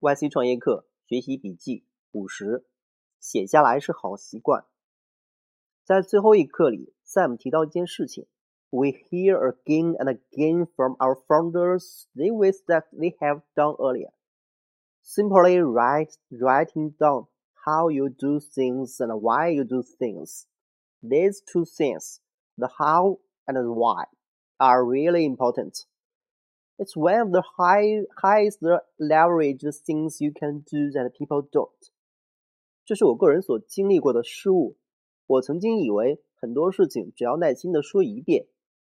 YC 创业课学习笔记五十，写下来是好习惯。在最后一课里，Sam 提到一件事情：We hear again and again from our founders the ways that they have done earlier. Simply write writing down how you do things and why you do things. These two things, the how and the why, are really important. It's one of the high highest leverage things you can do that people don't。这是我个人所经历过的失误。我曾经以为很多事情只要耐心的说一遍，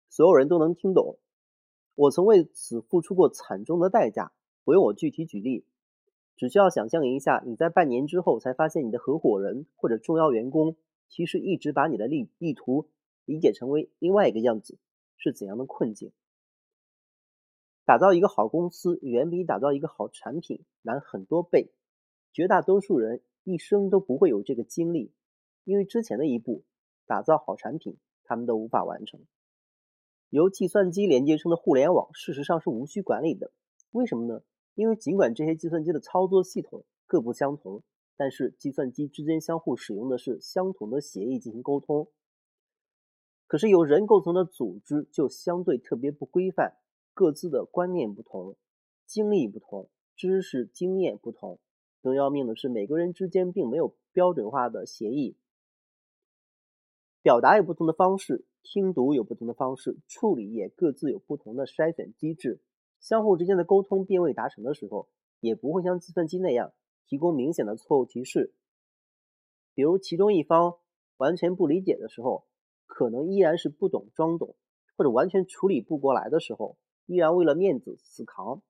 所有人都能听懂。我曾为此付出过惨重的代价。不用我具体举例，只需要想象一下，你在半年之后才发现你的合伙人或者重要员工其实一直把你的力意图理解成为另外一个样子，是怎样的困境。打造一个好公司远比打造一个好产品难很多倍，绝大多数人一生都不会有这个经历，因为之前的一步打造好产品他们都无法完成。由计算机连接成的互联网事实上是无需管理的，为什么呢？因为尽管这些计算机的操作系统各不相同，但是计算机之间相互使用的是相同的协议进行沟通。可是由人构成的组织就相对特别不规范。各自的观念不同，经历不同，知识经验不同。更要命的是，每个人之间并没有标准化的协议，表达有不同的方式，听读有不同的方式，处理也各自有不同的筛选机制。相互之间的沟通并未达成的时候，也不会像计算机那样提供明显的错误提示。比如，其中一方完全不理解的时候，可能依然是不懂装懂，或者完全处理不过来的时候。依然为了面子死扛。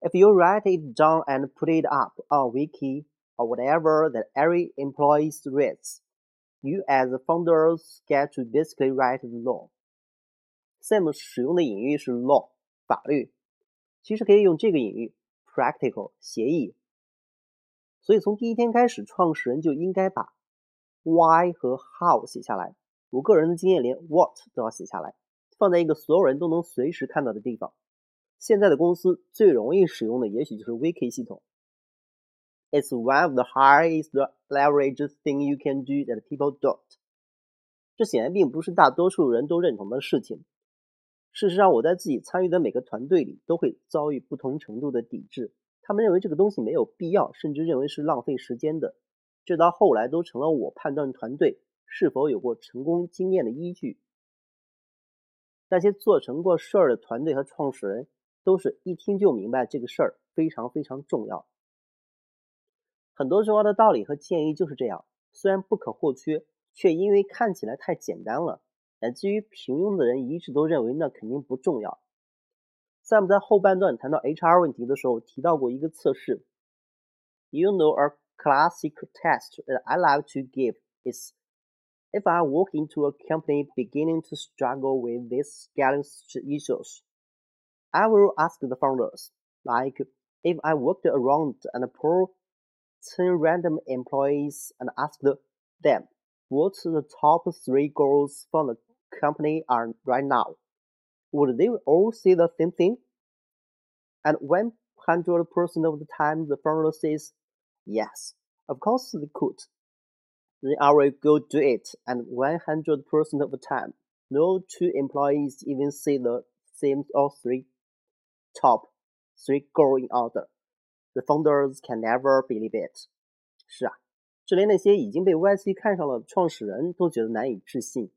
If you write it down and put it up on Wiki or whatever that every employee reads, you as the founders get to basically write the law. Sam 使用的隐喻是 law 法律，其实可以用这个隐喻 practical 协议。所以从第一天开始，创始人就应该把 why 和 how 写下来。我个人的经验，连 what 都要写下来。 放在一个所有人都能随时看到的地方。现在的公司最容易使用的也许就是 Wiki 系统。It's one of the highest leverage thing you can do that people don't。这显然并不是大多数人都认同的事情。事实上，我在自己参与的每个团队里都会遭遇不同程度的抵制。他们认为这个东西没有必要，甚至认为是浪费时间的。这到后来都成了我判断团队是否有过成功经验的依据。那些做成过事儿的团队和创始人，都是一听就明白这个事儿非常非常重要。很多重要的道理和建议就是这样，虽然不可或缺，却因为看起来太简单了，乃至于平庸的人一致都认为那肯定不重要。Sam 在后半段谈到 HR 问题的时候，提到过一个测试。You know a classic test that I like to give is. If I walk into a company beginning to struggle with these scaling issues, I will ask the founders, like if I walked around and pulled 10 random employees and asked them what the top three goals for the company are right now, would they all say the same thing? And 100% of the time, the founder says, yes, of course they could then I will go do it. And 100% of the time, no two employees even say the same or three top three go in order. The founders can never believe it. 是啊，这连那些已经被 YC 看上了创始人都觉得难以置信。